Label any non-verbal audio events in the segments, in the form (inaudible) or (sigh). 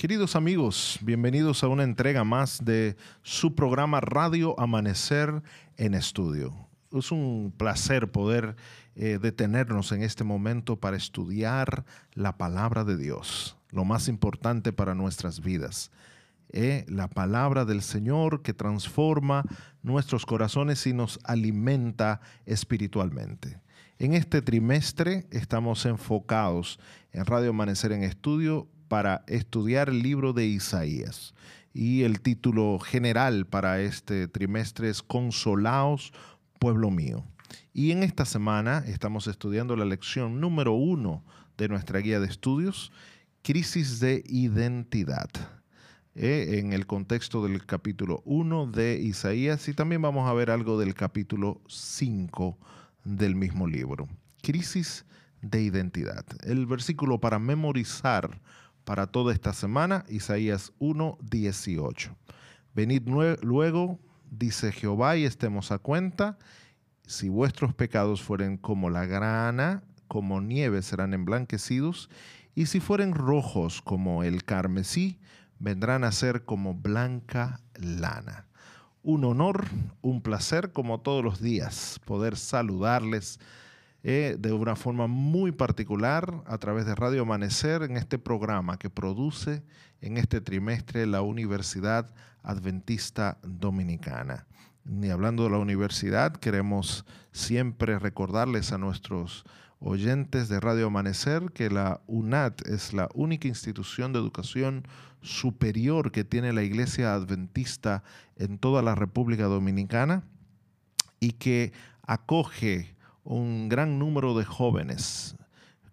Queridos amigos, bienvenidos a una entrega más de su programa Radio Amanecer en Estudio. Es un placer poder eh, detenernos en este momento para estudiar la palabra de Dios, lo más importante para nuestras vidas. Eh, la palabra del Señor que transforma nuestros corazones y nos alimenta espiritualmente. En este trimestre estamos enfocados en Radio Amanecer en Estudio para estudiar el libro de Isaías. Y el título general para este trimestre es Consolaos, pueblo mío. Y en esta semana estamos estudiando la lección número uno de nuestra guía de estudios, Crisis de Identidad, eh, en el contexto del capítulo 1 de Isaías y también vamos a ver algo del capítulo 5 del mismo libro. Crisis de Identidad. El versículo para memorizar para toda esta semana, Isaías 1, 18. Venid luego, dice Jehová, y estemos a cuenta, si vuestros pecados fueren como la grana, como nieve serán emblanquecidos, y si fueren rojos como el carmesí, vendrán a ser como blanca lana. Un honor, un placer como todos los días poder saludarles eh, de una forma muy particular a través de Radio Amanecer en este programa que produce en este trimestre la Universidad Adventista Dominicana. Ni hablando de la universidad, queremos siempre recordarles a nuestros oyentes de Radio Amanecer que la UNAT es la única institución de educación superior que tiene la Iglesia Adventista en toda la República Dominicana y que acoge un gran número de jóvenes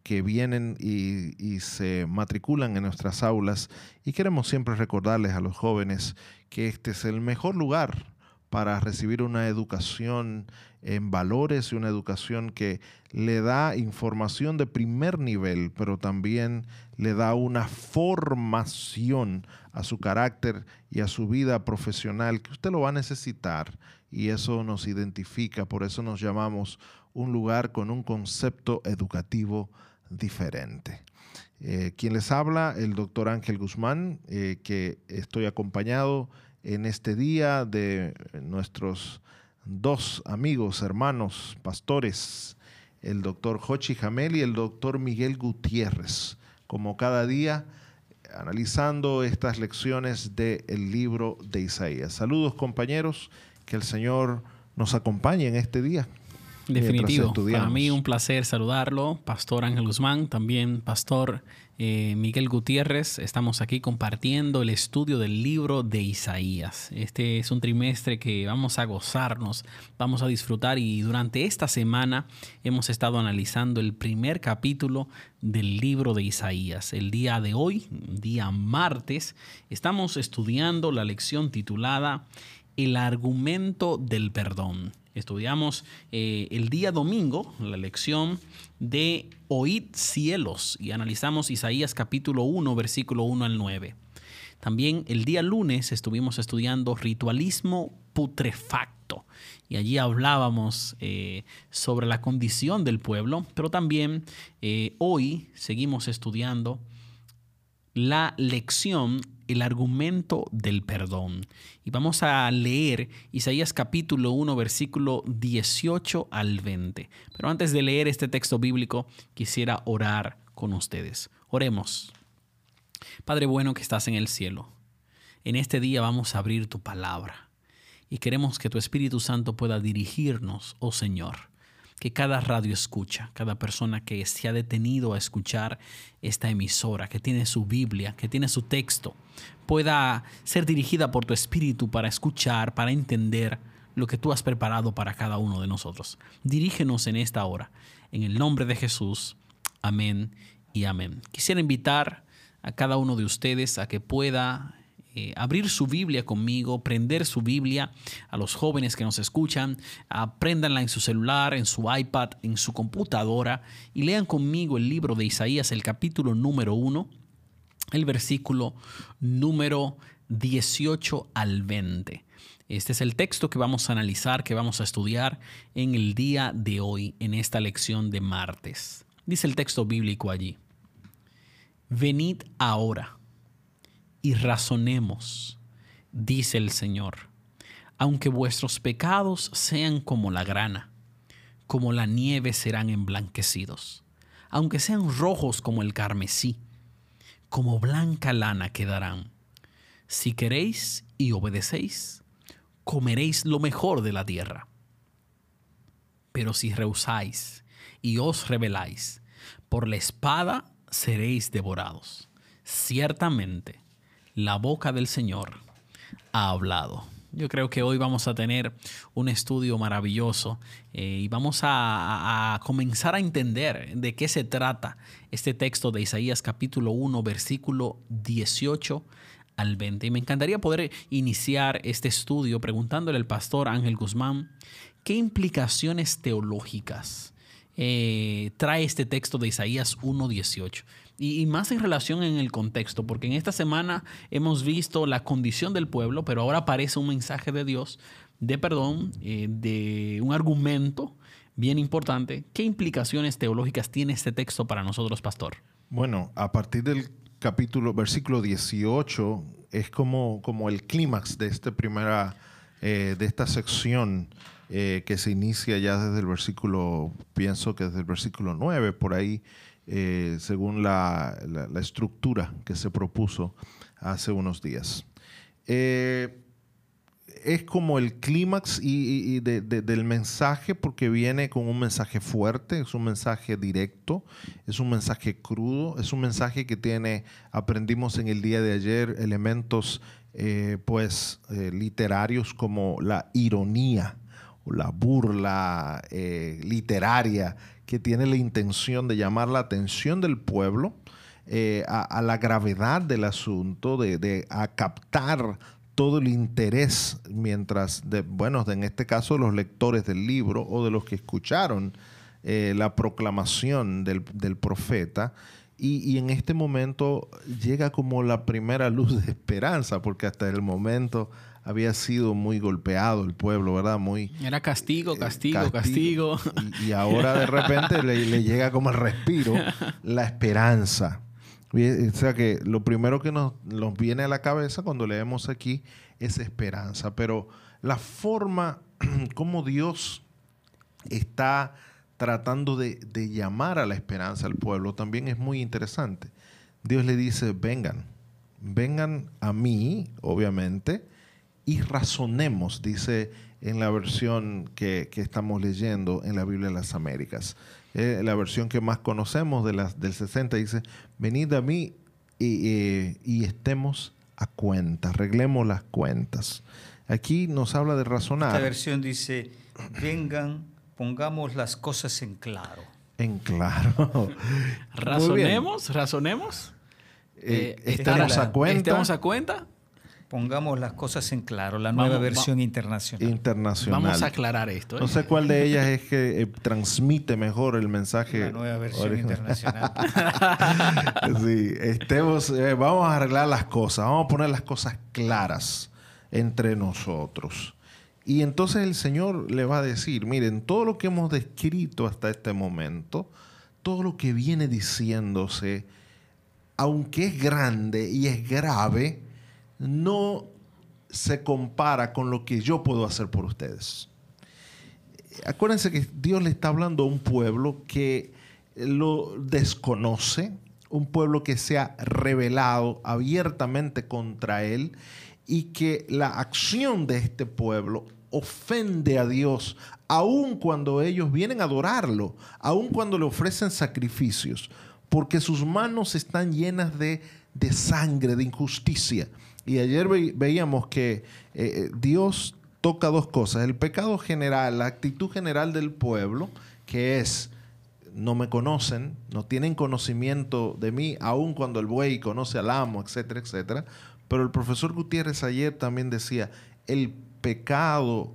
que vienen y, se matriculan en nuestras aulas. Y queremos siempre recordarles a los jóvenes que este es el mejor lugar para recibir una educación en valores y una educación que le da información de primer nivel, pero también le da una formación a su carácter y a su vida profesional que usted lo va a necesitar. Y eso nos identifica, por eso nos llamamos un lugar con un concepto educativo diferente. Eh, quien les habla, el doctor Ángel Guzmán, eh, que estoy acompañado en este día de nuestros dos amigos, hermanos, pastores, el doctor Jochi Jamel y el doctor Miguel Gutiérrez, como cada día analizando estas lecciones del libro de Isaías. Saludos compañeros, que el Señor nos acompañe en este día. Definitivo. Para mí un placer saludarlo, Pastor Ángel Guzmán, también Pastor eh, Miguel Gutiérrez. Estamos aquí compartiendo el estudio del libro de Isaías. Este es un trimestre que vamos a gozarnos, vamos a disfrutar y durante esta semana hemos estado analizando el primer capítulo del libro de Isaías. El día de hoy, día martes, estamos estudiando la lección titulada El argumento del perdón. Estudiamos eh, el día domingo la lección de Oíd cielos y analizamos Isaías capítulo 1, versículo 1 al 9. También el día lunes estuvimos estudiando ritualismo putrefacto y allí hablábamos eh, sobre la condición del pueblo, pero también eh, hoy seguimos estudiando la lección el argumento del perdón. Y vamos a leer Isaías capítulo 1, versículo 18 al 20. Pero antes de leer este texto bíblico, quisiera orar con ustedes. Oremos. Padre bueno que estás en el cielo, en este día vamos a abrir tu palabra y queremos que tu Espíritu Santo pueda dirigirnos, oh Señor que cada radio escucha, cada persona que se ha detenido a escuchar esta emisora, que tiene su Biblia, que tiene su texto, pueda ser dirigida por tu Espíritu para escuchar, para entender lo que tú has preparado para cada uno de nosotros. Dirígenos en esta hora. En el nombre de Jesús. Amén y amén. Quisiera invitar a cada uno de ustedes a que pueda eh, abrir su Biblia conmigo, prender su Biblia a los jóvenes que nos escuchan, apréndanla en su celular, en su iPad, en su computadora y lean conmigo el libro de Isaías, el capítulo número 1, el versículo número 18 al 20. Este es el texto que vamos a analizar, que vamos a estudiar en el día de hoy, en esta lección de martes. Dice el texto bíblico allí, venid ahora y razonemos, dice el Señor, aunque vuestros pecados sean como la grana, como la nieve serán emblanquecidos, aunque sean rojos como el carmesí, como blanca lana quedarán. Si queréis y obedecéis, comeréis lo mejor de la tierra. Pero si rehusáis y os rebeláis, por la espada seréis devorados. Ciertamente, la boca del Señor ha hablado. Yo creo que hoy vamos a tener un estudio maravilloso eh, y vamos a, comenzar a entender de qué se trata este texto de Isaías capítulo 1, versículo 18 al 20. Y me encantaría poder iniciar este estudio preguntándole al pastor Ángel Guzmán qué implicaciones teológicas eh, trae este texto de Isaías 1.18. Y, más en relación en el contexto, porque en esta semana hemos visto la condición del pueblo, pero ahora aparece un mensaje de Dios de perdón, eh, de un argumento bien importante. ¿Qué implicaciones teológicas tiene este texto para nosotros, pastor? Bueno, a partir del capítulo, versículo 18, es como, como el clímax de, este primera, eh, de esta sección eh, que se inicia ya desde el versículo, pienso que desde el versículo 9, por ahí, eh, según la, estructura que se propuso hace unos días. Eh, es como el clímax y, del mensaje porque viene con un mensaje fuerte, es un mensaje directo, es un mensaje crudo, es un mensaje que tiene, aprendimos en el día de ayer, elementos pues literarios como la ironía, la burla eh, literaria que tiene la intención de llamar la atención del pueblo eh, a, la gravedad del asunto, de, a captar todo el interés mientras, de, bueno, en este caso los lectores del libro o de los que escucharon eh, la proclamación del, profeta. Y, y, en este momento llega como la primera luz de esperanza, porque hasta el momento había sido muy golpeado el pueblo, ¿verdad? Muy, Era castigo, eh, castigo, castigo. Y, ahora de repente le, llega como el respiro, (laughs) la esperanza. O sea que lo primero que nos, viene a la cabeza cuando leemos aquí es esperanza, pero la forma (clears throat) como Dios está tratando de, de llamar a la esperanza al pueblo también es muy interesante. Dios le dice, vengan, vengan a mí, obviamente, y razonemos, dice en la versión que, estamos leyendo en la Biblia de las Américas. Eh, la versión que más conocemos de las, del 60 dice, venid a mí y, estemos a cuenta, arreglemos las cuentas. Aquí nos habla de razonar. Esta versión dice, vengan, pongamos las cosas en claro. En claro. (laughs) razonemos, razonemos. Eh, eh, estemos a cuenta. Estemos a cuenta. Pongamos las cosas en claro, la nueva versión internacional. Internacional. Vamos a aclarar esto. ¿eh? No sé cuál de ellas es que eh, transmite mejor el mensaje. La nueva versión internacional. (laughs) sí, estemos, eh, vamos a arreglar las cosas, vamos a poner las cosas claras entre nosotros. Y entonces el Señor le va a decir, miren, todo lo que hemos descrito hasta este momento, todo lo que viene diciéndose, aunque es grande y es grave, no se compara con lo que yo puedo hacer por ustedes. Acuérdense que Dios le está hablando a un pueblo que lo desconoce, un pueblo que se ha rebelado abiertamente contra él y que la acción de este pueblo ofende a Dios, aun cuando ellos vienen a adorarlo, aun cuando le ofrecen sacrificios, porque sus manos están llenas de, de sangre, de injusticia. Y ayer veíamos que eh, eh, Dios toca dos cosas. El pecado general, la actitud general del pueblo, que es, no me conocen, no tienen conocimiento de mí, aun cuando el buey conoce al amo, etcétera, etcétera. Pero el profesor Gutiérrez ayer también decía, el pecado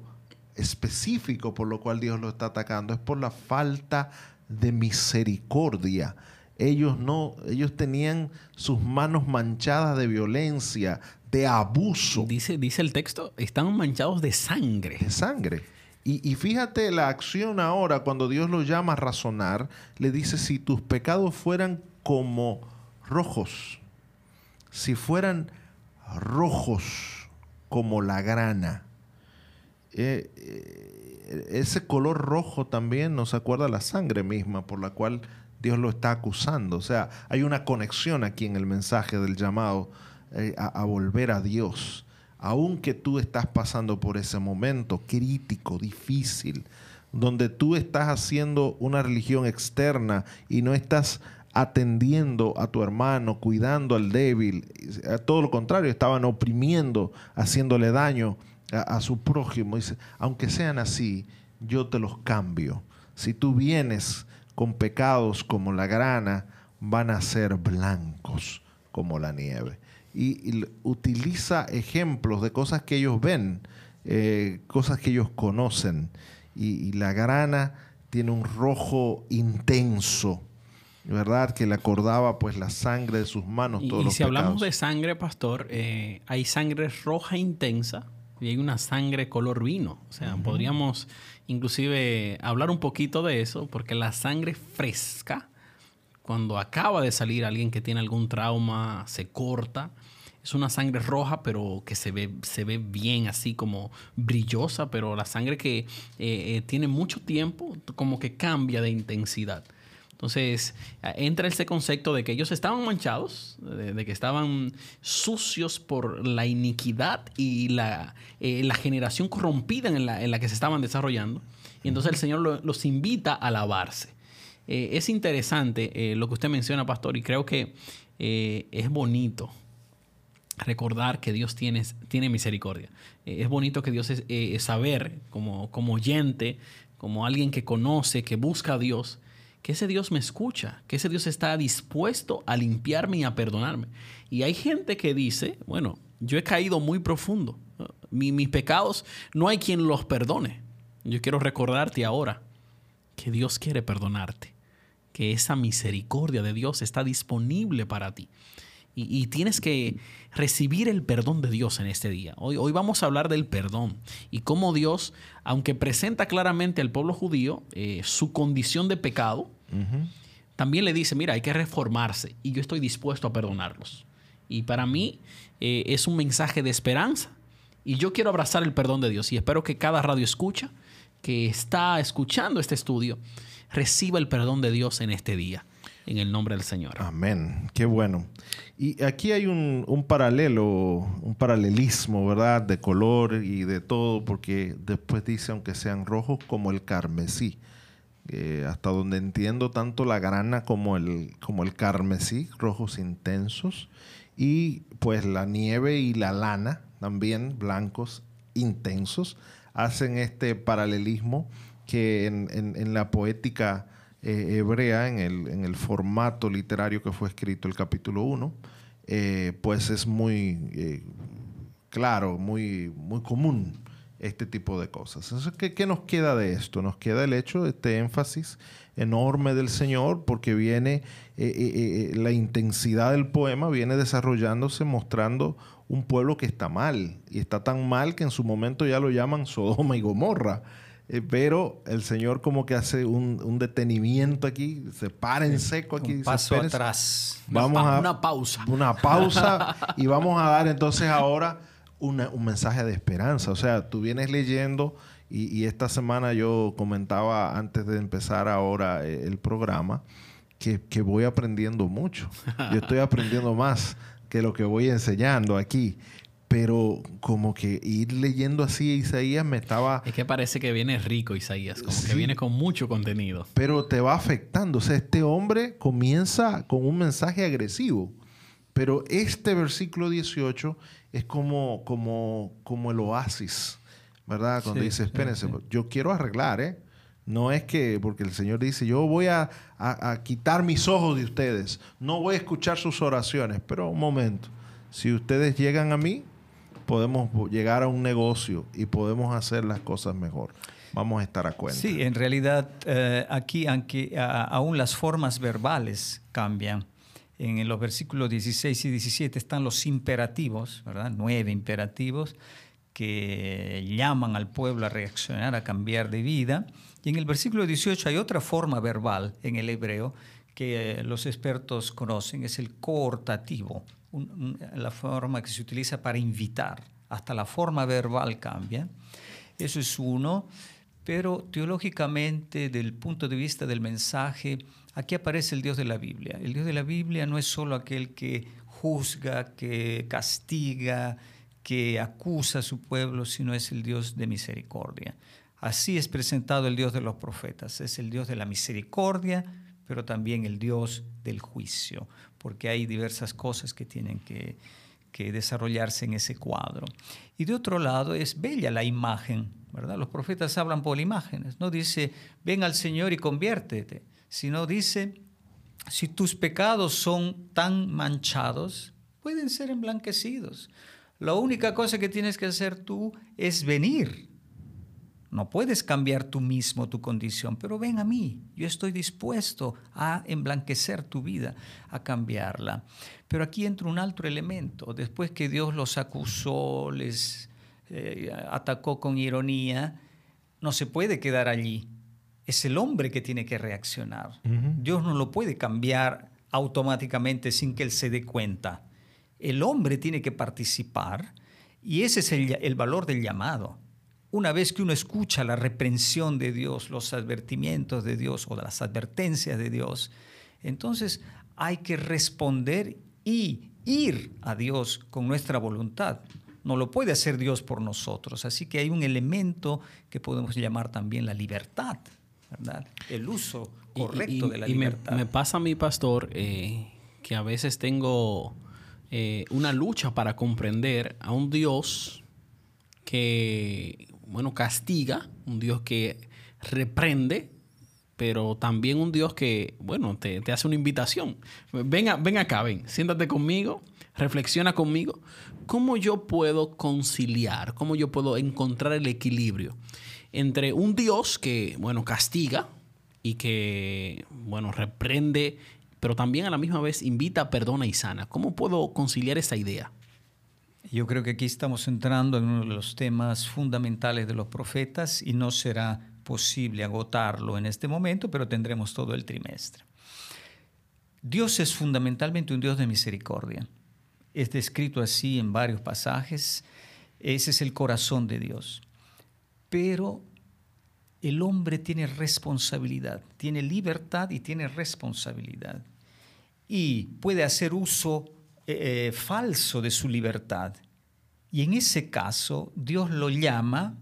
específico por lo cual Dios lo está atacando es por la falta de misericordia ellos no, ellos tenían sus manos manchadas de violencia, de abuso. Dice, dice el texto, están manchados de sangre. De sangre. Y, fíjate la acción ahora, cuando Dios lo llama a razonar, le dice, si tus pecados fueran como rojos, si fueran rojos como la grana. Eh, eh, ese color rojo también nos acuerda a la sangre misma por la cual Dios lo está acusando. O sea, hay una conexión aquí en el mensaje del llamado eh, a, volver a Dios. Aunque tú estás pasando por ese momento crítico, difícil, donde tú estás haciendo una religión externa y no estás atendiendo a tu hermano, cuidando al débil. A todo lo contrario, estaban oprimiendo, haciéndole daño a, su prójimo. Aunque sean así, yo te los cambio. Si tú vienes con pecados como la grana, van a ser blancos como la nieve. Y, utiliza ejemplos de cosas que ellos ven, eh, cosas que ellos conocen. y la grana tiene un rojo intenso ¿verdad? Que le acordaba pues la sangre de sus manos. Todos y, si hablamos de sangre, pastor, eh, hay sangre roja intensa y hay una sangre color vino. O sea, podríamos inclusive hablar un poquito de eso, porque la sangre fresca, cuando acaba de salir alguien que tiene algún trauma, se corta. Es una sangre roja, pero que se ve, se ve bien así como brillosa, pero la sangre que eh, eh, tiene mucho tiempo como que cambia de intensidad. Entonces, entra ese concepto de que ellos estaban manchados, de, que estaban sucios por la iniquidad y la, eh, generación corrompida en la, que se estaban desarrollando. Y entonces el Señor los invita a lavarse. Eh, es interesante eh, lo que usted menciona, pastor, y creo que es bonito recordar que Dios tiene, tiene misericordia. es bonito que Dios es saber como, como oyente, como alguien que conoce, que busca a Dios, que ese Dios me escucha, que ese Dios está dispuesto a limpiarme y a perdonarme. Y hay gente que dice, bueno, yo he caído muy profundo. mis pecados no hay quien los perdone. Yo quiero recordarte ahora que Dios quiere perdonarte, que esa misericordia de Dios está disponible para ti. Y, tienes que recibir el perdón de Dios en este día. Hoy, hoy, vamos a hablar del perdón y cómo Dios, aunque presenta claramente al pueblo judío eh, su condición de pecado, también le dice, mira, hay que reformarse y yo estoy dispuesto a perdonarlos. Y para mí eh, es un mensaje de esperanza y yo quiero abrazar el perdón de Dios y espero que cada radio escucha que está escuchando este estudio reciba el perdón de Dios en este día en el nombre del Señor. Amén. Qué bueno. Y aquí hay un, paralelo, un paralelismo, ¿verdad? De color y de todo, porque después dice, aunque sean rojos como el carmesí. Eh, hasta donde entiendo tanto la grana como el, como el carmesí, rojos intensos. Y pues la nieve y la lana, también blancos intensos, hacen este paralelismo que en, en la poética eh, hebrea, en el, en el, formato literario que fue escrito el capítulo 1, eh, pues es muy eh, claro, muy, muy común este tipo de cosas. ¿qué, ¿qué, nos queda de esto? Nos queda el hecho de este énfasis enorme del Señor, porque viene la intensidad del poema, viene desarrollándose mostrando un pueblo que está mal, y está tan mal que en su momento ya lo llaman Sodoma y Gomorra. Eh, pero el Señor como que hace un, detenimiento aquí, se para en seco aquí. Un paso atrás. Vamos una, a, una pausa. Una pausa (laughs) y vamos a dar entonces ahora un mensaje de esperanza. O sea, tú vienes leyendo y, esta semana yo comentaba antes de empezar ahora eh, el programa que, que voy aprendiendo mucho. Yo estoy aprendiendo más que lo que voy enseñando aquí pero como que ir leyendo así a Isaías me estaba... Es que parece que viene rico Isaías, como que viene con mucho contenido. Pero te va afectando, o sea, este hombre comienza con un mensaje agresivo, pero este versículo 18 es como, como, como el oasis, ¿verdad? Cuando dice, espérense, yo quiero arreglar, ¿eh? No es que, porque el Señor dice, yo voy a, a quitar mis ojos de ustedes, no voy a escuchar sus oraciones, pero un momento, si ustedes llegan a mí, podemos llegar a un negocio y podemos hacer las cosas mejor. Vamos a estar a cuenta. Sí, en realidad eh, aquí aunque aún las formas verbales cambian. En los versículos 16 y 17 están los imperativos, ¿verdad? Nueve imperativos que llaman al pueblo a reaccionar, a cambiar de vida. Y en el versículo 18 hay otra forma verbal en el hebreo que eh, los expertos conocen, es el coortativo. la forma que se utiliza para invitar. Hasta la forma verbal cambia. Eso es uno. Pero teológicamente, desde el punto de vista del mensaje, aquí aparece el Dios de la Biblia. El Dios de la Biblia no es solo aquel que juzga, que castiga, que acusa a su pueblo, sino es el Dios de misericordia. Así es presentado el Dios de los profetas. Es el Dios de la misericordia, pero también el Dios del juicio, porque hay diversas cosas que tienen que, desarrollarse en ese cuadro. Y de otro lado, es bella la imagen, ¿verdad? Los profetas hablan por imágenes. No dice, ven al Señor y conviértete, sino dice, si tus pecados son tan manchados, pueden ser emblanquecidos. La única cosa que tienes que hacer tú es venir no puedes cambiar tú mismo tu condición, pero ven a mí. Yo estoy dispuesto a emblanquecer tu vida, a cambiarla. Pero aquí entra un alto elemento. Después que Dios los acusó, les eh, atacó con ironía, no se puede quedar allí. Es el hombre que tiene que reaccionar. Dios no lo puede cambiar automáticamente sin que él se dé cuenta. El hombre tiene que participar y ese es el valor del llamado una vez que uno escucha la reprensión de Dios, los advertimientos de Dios o las advertencias de Dios, entonces hay que responder y ir a Dios con nuestra voluntad. No lo puede hacer Dios por nosotros. Así que hay un elemento que podemos llamar también la libertad, ¿verdad? El uso correcto de la libertad. Me, me, pasa a mi pastor eh, que a veces tengo eh, una lucha para comprender a un Dios que bueno, castiga, un Dios que reprende, pero también un Dios que, bueno, te, hace una invitación. Ven, ven acá, ven, siéntate conmigo, reflexiona conmigo. ¿Cómo yo puedo conciliar, cómo yo puedo encontrar el equilibrio entre un Dios que, bueno, castiga y que, bueno, reprende, pero también a la misma vez invita, perdona y sana? ¿Cómo puedo conciliar esa idea? Yo creo que aquí estamos entrando en uno de los temas fundamentales de los profetas y no será posible agotarlo en este momento, pero tendremos todo el trimestre. Dios es fundamentalmente un Dios de misericordia. Es descrito así en varios pasajes. Ese es el corazón de Dios. Pero el hombre tiene responsabilidad, tiene libertad y tiene responsabilidad. Y puede hacer uso eh, eh, falso de su libertad. Y en ese caso, Dios lo llama,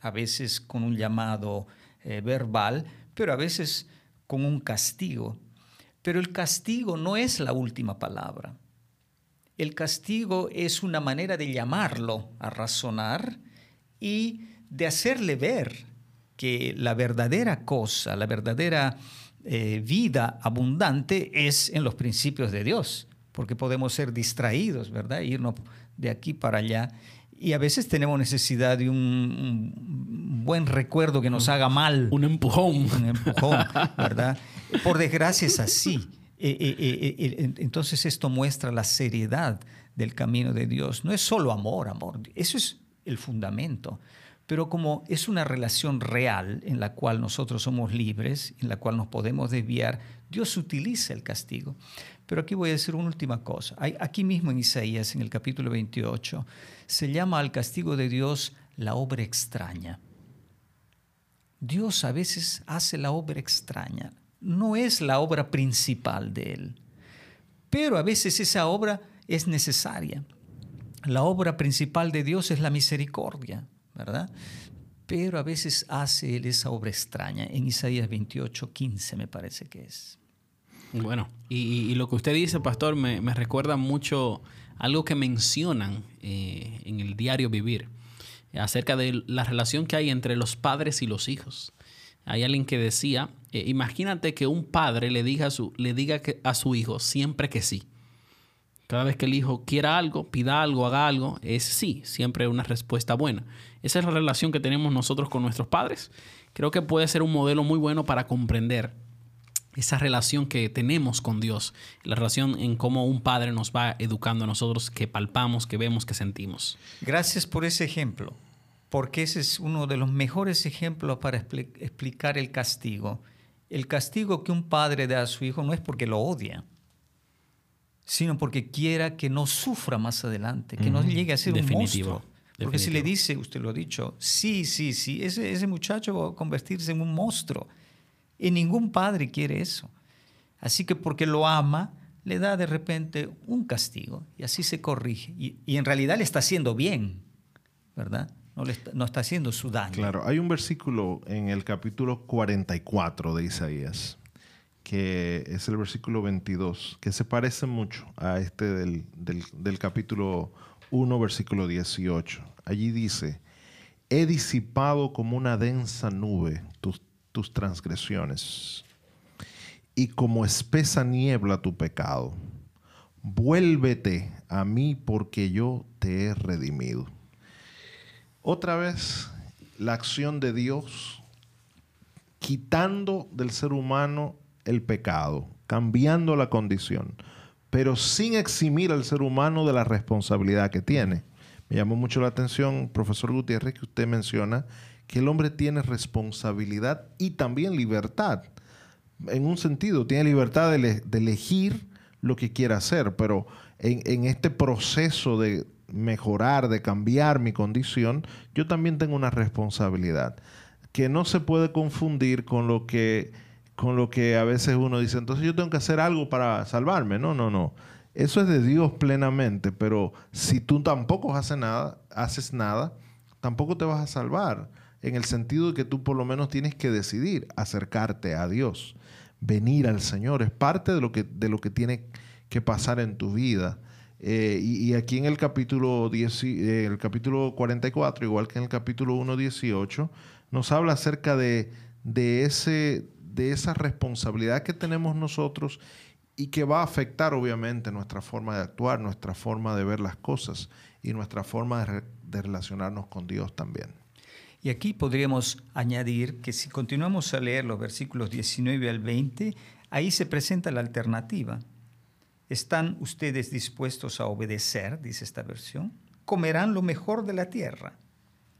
a veces con un llamado eh, verbal, pero a veces con un castigo. Pero el castigo no es la última palabra. El castigo es una manera de llamarlo a razonar y de hacerle ver que la verdadera cosa, la verdadera vida abundante es en los principios de Dios porque podemos ser distraídos, ¿verdad? Irnos de aquí para allá. Y a veces tenemos necesidad de un, buen recuerdo que nos haga mal. Un empujón. Un empujón, ¿verdad? (laughs) Por desgracia es así. Eh, eh, eh, entonces esto muestra la seriedad del camino de Dios. No es solo amor, amor. Eso es el fundamento. Pero como es una relación real en la cual nosotros somos libres, en la cual nos podemos desviar, Dios utiliza el castigo. Pero aquí voy a decir una última cosa. Aquí mismo en Isaías, en el capítulo 28, se llama al castigo de Dios la obra extraña. Dios a veces hace la obra extraña. No es la obra principal de Él. Pero a veces esa obra es necesaria. La obra principal de Dios es la misericordia, ¿verdad? Pero a veces hace Él esa obra extraña. En Isaías 28, 15 me parece que es. Bueno, y, lo que usted dice, pastor, me, recuerda mucho algo que mencionan eh, en el diario Vivir, acerca de la relación que hay entre los padres y los hijos. Hay alguien que decía, eh, imagínate que un padre le diga, a su, le diga a su hijo siempre que sí. Cada vez que el hijo quiera algo, pida algo, haga algo, es sí, siempre una respuesta buena. Esa es la relación que tenemos nosotros con nuestros padres. Creo que puede ser un modelo muy bueno para comprender esa relación que tenemos con Dios, la relación en cómo un padre nos va educando a nosotros, que palpamos, que vemos, que sentimos. Gracias por ese ejemplo, porque ese es uno de los mejores ejemplos para explicar el castigo. El castigo que un padre da a su hijo no es porque lo odia, sino porque quiera que no sufra más adelante, que no llegue a ser un monstruo. Porque si le dice, usted lo ha dicho, sí, sí, sí, ese, ese muchacho va a convertirse en un monstruo. Y ningún padre quiere eso. Así que porque lo ama, le da de repente un castigo y así se corrige. Y, y en realidad le está haciendo bien, ¿verdad? No, le está, no está haciendo su daño. Claro, hay un versículo en el capítulo 44 de Isaías, que es el versículo 22, que se parece mucho a este del, del, capítulo 1, versículo 18. Allí dice, he disipado como una densa nube tus, tus transgresiones y como espesa niebla tu pecado. Vuélvete a mí porque yo te he redimido. Otra vez la acción de Dios quitando del ser humano el pecado, cambiando la condición pero sin eximir al ser humano de la responsabilidad que tiene. Me llamó mucho la atención, profesor Gutiérrez, que usted menciona que el hombre tiene responsabilidad y también libertad. En un sentido, tiene libertad de, elegir lo que quiera hacer, pero en, en este proceso de mejorar, de cambiar mi condición, yo también tengo una responsabilidad que no se puede confundir con lo que con lo que a veces uno dice, entonces yo tengo que hacer algo para salvarme. No, no, no. Eso es de Dios plenamente, pero si tú tampoco haces nada, haces nada, tampoco te vas a salvar. En el sentido de que tú por lo menos tienes que decidir acercarte a Dios, venir al Señor. Es parte de lo que, de lo que tiene que pasar en tu vida. Eh, y, aquí en el capítulo, 10, eh, el capítulo 44, igual que en el capítulo 1, 18, nos habla acerca de, de ese de esa responsabilidad que tenemos nosotros y que va a afectar obviamente nuestra forma de actuar, nuestra forma de ver las cosas y nuestra forma de, relacionarnos con Dios también. Y aquí podríamos añadir que si continuamos a leer los versículos 19 al 20, ahí se presenta la alternativa. ¿Están ustedes dispuestos a obedecer? Dice esta versión. Comerán lo mejor de la tierra.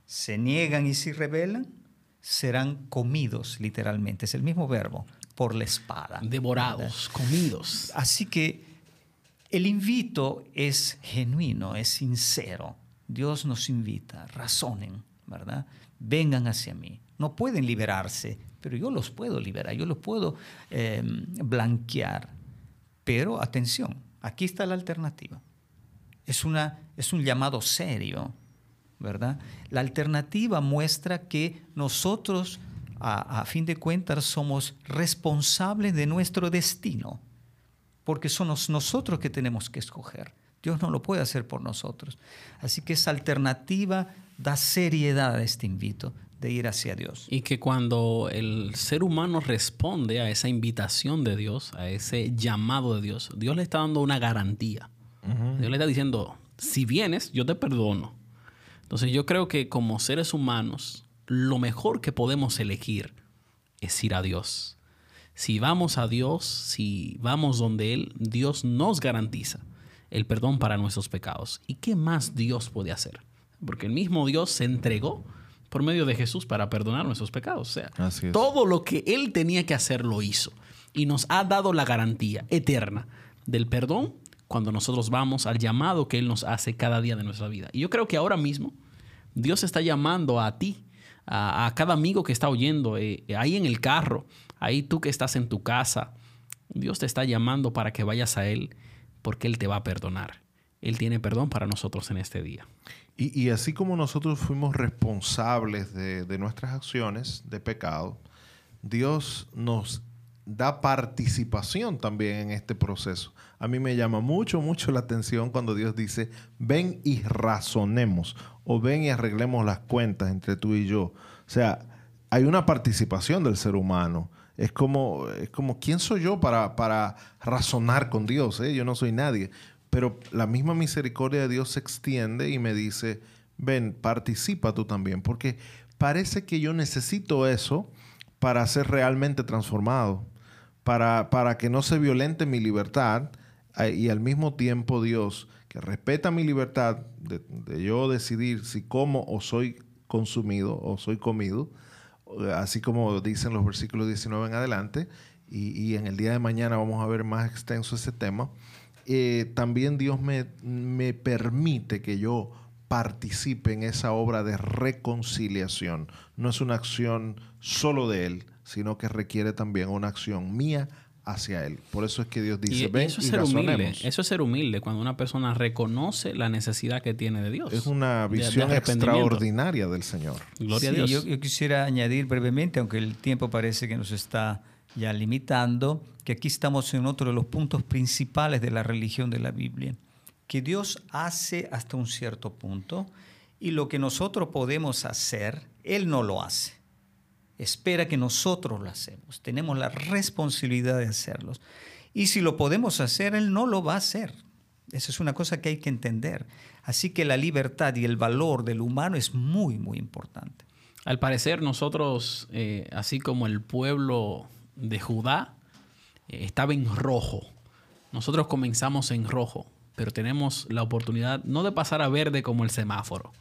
¿Se niegan y se rebelan? Serán comidos, literalmente, es el mismo verbo, por la espada. Devorados, comidos. Así que el invito es genuino, es sincero. Dios nos invita, razonen, ¿verdad? Vengan hacia mí. No pueden liberarse, pero yo los puedo liberar, yo los puedo em, blanquear. Pero atención, aquí está la alternativa. Es, una, es un llamado serio ¿verdad? La alternativa muestra que nosotros, a, fin de cuentas, somos responsables de nuestro destino, porque somos nosotros que tenemos que escoger. Dios no lo puede hacer por nosotros. Así que esa alternativa da seriedad a este invito de ir hacia Dios. Y que cuando el ser humano responde a esa invitación de Dios, a ese llamado de Dios, Dios le está dando una garantía. Dios le está diciendo, si vienes, yo te perdono. Entonces yo creo que como seres humanos, lo mejor que podemos elegir es ir a Dios. Si vamos a Dios, si vamos donde Él, Dios nos garantiza el perdón para nuestros pecados. ¿Y qué más Dios puede hacer? Porque el mismo Dios se entregó por medio de Jesús para perdonar nuestros pecados. O sea, todo lo que Él tenía que hacer lo hizo. Y nos ha dado la garantía eterna del perdón cuando nosotros vamos al llamado que Él nos hace cada día de nuestra vida. Y yo creo que ahora mismo Dios está llamando a ti, a, cada amigo que está oyendo, eh, ahí en el carro, ahí tú que estás en tu casa. Dios te está llamando para que vayas a Él porque Él te va a perdonar. Él tiene perdón para nosotros en este día. Y, así como nosotros fuimos responsables de, de nuestras acciones de pecado, Dios nos da participación también en este proceso. A mí me llama mucho, mucho la atención cuando Dios dice, ven y razonemos o ven y arreglemos las cuentas entre tú y yo. O sea, hay una participación del ser humano. Es como, es como ¿quién soy yo para, para razonar con Dios? Eh? Yo no soy nadie. Pero la misma misericordia de Dios se extiende y me dice, ven, participa tú también, porque parece que yo necesito eso para ser realmente transformado para, que no se violente mi libertad y al mismo tiempo Dios, que respeta mi libertad de, yo decidir si como o soy consumido o soy comido, así como dicen los versículos 19 en adelante, y, en el día de mañana vamos a ver más extenso ese tema, eh, también Dios me, me permite que yo participe en esa obra de reconciliación. No es una acción solo de Él, sino que requiere también una acción mía hacia Él. Por eso es que Dios dice, ven eso es ser humilde. Eso es ser humilde, cuando una persona reconoce la necesidad que tiene de Dios. Es una visión extraordinaria del Señor. Gloria a Dios. Yo, yo, quisiera añadir brevemente, aunque el tiempo parece que nos está ya limitando, que aquí estamos en otro de los puntos principales de la religión de la Biblia, que Dios hace hasta un cierto punto y lo que nosotros podemos hacer, Él no lo hace espera que nosotros lo hacemos. Tenemos la responsabilidad de hacerlos. Y si lo podemos hacer, Él no lo va a hacer. Esa es una cosa que hay que entender. Así que la libertad y el valor del humano es muy, muy importante. Al parecer, nosotros, eh, así como el pueblo de Judá, eh, estaba en rojo. Nosotros comenzamos en rojo, pero tenemos la oportunidad no de pasar a verde como el semáforo,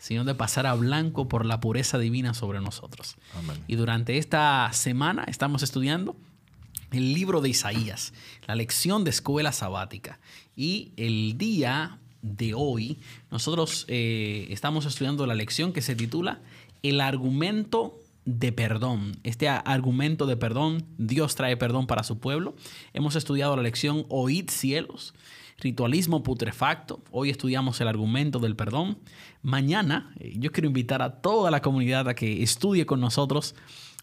sino de pasar a blanco por la pureza divina sobre nosotros. Y durante esta semana estamos estudiando el libro de Isaías, la lección de escuela sabática. Y el día de hoy nosotros eh, estamos estudiando la lección que se titula El argumento de perdón. Este argumento de perdón, Dios trae perdón para su pueblo. Hemos estudiado la lección Oíd cielos ritualismo putrefacto. Hoy estudiamos el argumento del perdón. Mañana eh, yo quiero invitar a toda la comunidad a que estudie con nosotros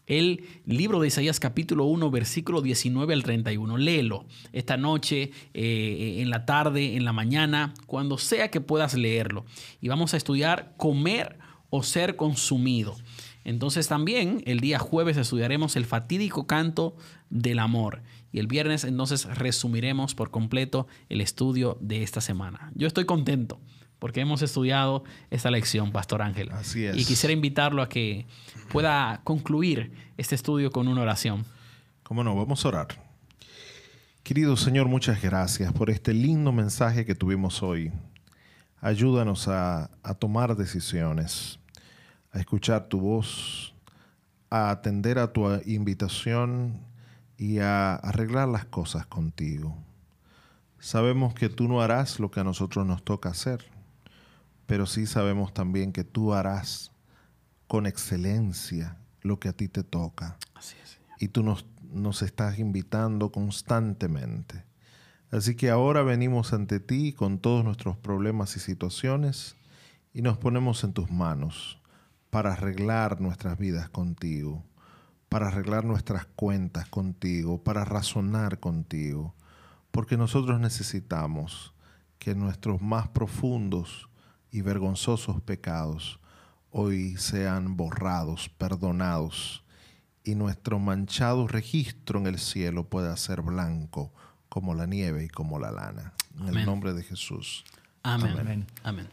el libro de Isaías capítulo 1, versículo 19 al 31. Léelo esta noche, eh, en la tarde, en la mañana, cuando sea que puedas leerlo. Y vamos a estudiar comer o ser consumido. Entonces también el día jueves estudiaremos el fatídico canto del amor. Y el viernes entonces resumiremos por completo el estudio de esta semana. Yo estoy contento porque hemos estudiado esta lección, Pastor Ángel. Así es. Y quisiera invitarlo a que pueda concluir este estudio con una oración. ¿Cómo no? Vamos a orar. Querido Señor, muchas gracias por este lindo mensaje que tuvimos hoy. Ayúdanos a, a tomar decisiones, a escuchar tu voz, a atender a tu invitación y a arreglar las cosas contigo. Sabemos que tú no harás lo que a nosotros nos toca hacer, pero sí sabemos también que tú harás con excelencia lo que a ti te toca. Así es, Y tú nos, nos estás invitando constantemente. Así que ahora venimos ante ti con todos nuestros problemas y situaciones y nos ponemos en tus manos para arreglar nuestras vidas contigo para arreglar nuestras cuentas contigo, para razonar contigo, porque nosotros necesitamos que nuestros más profundos y vergonzosos pecados hoy sean borrados, perdonados, y nuestro manchado registro en el cielo pueda ser blanco como la nieve y como la lana. En el nombre de Jesús. Amén. Amén. Amén.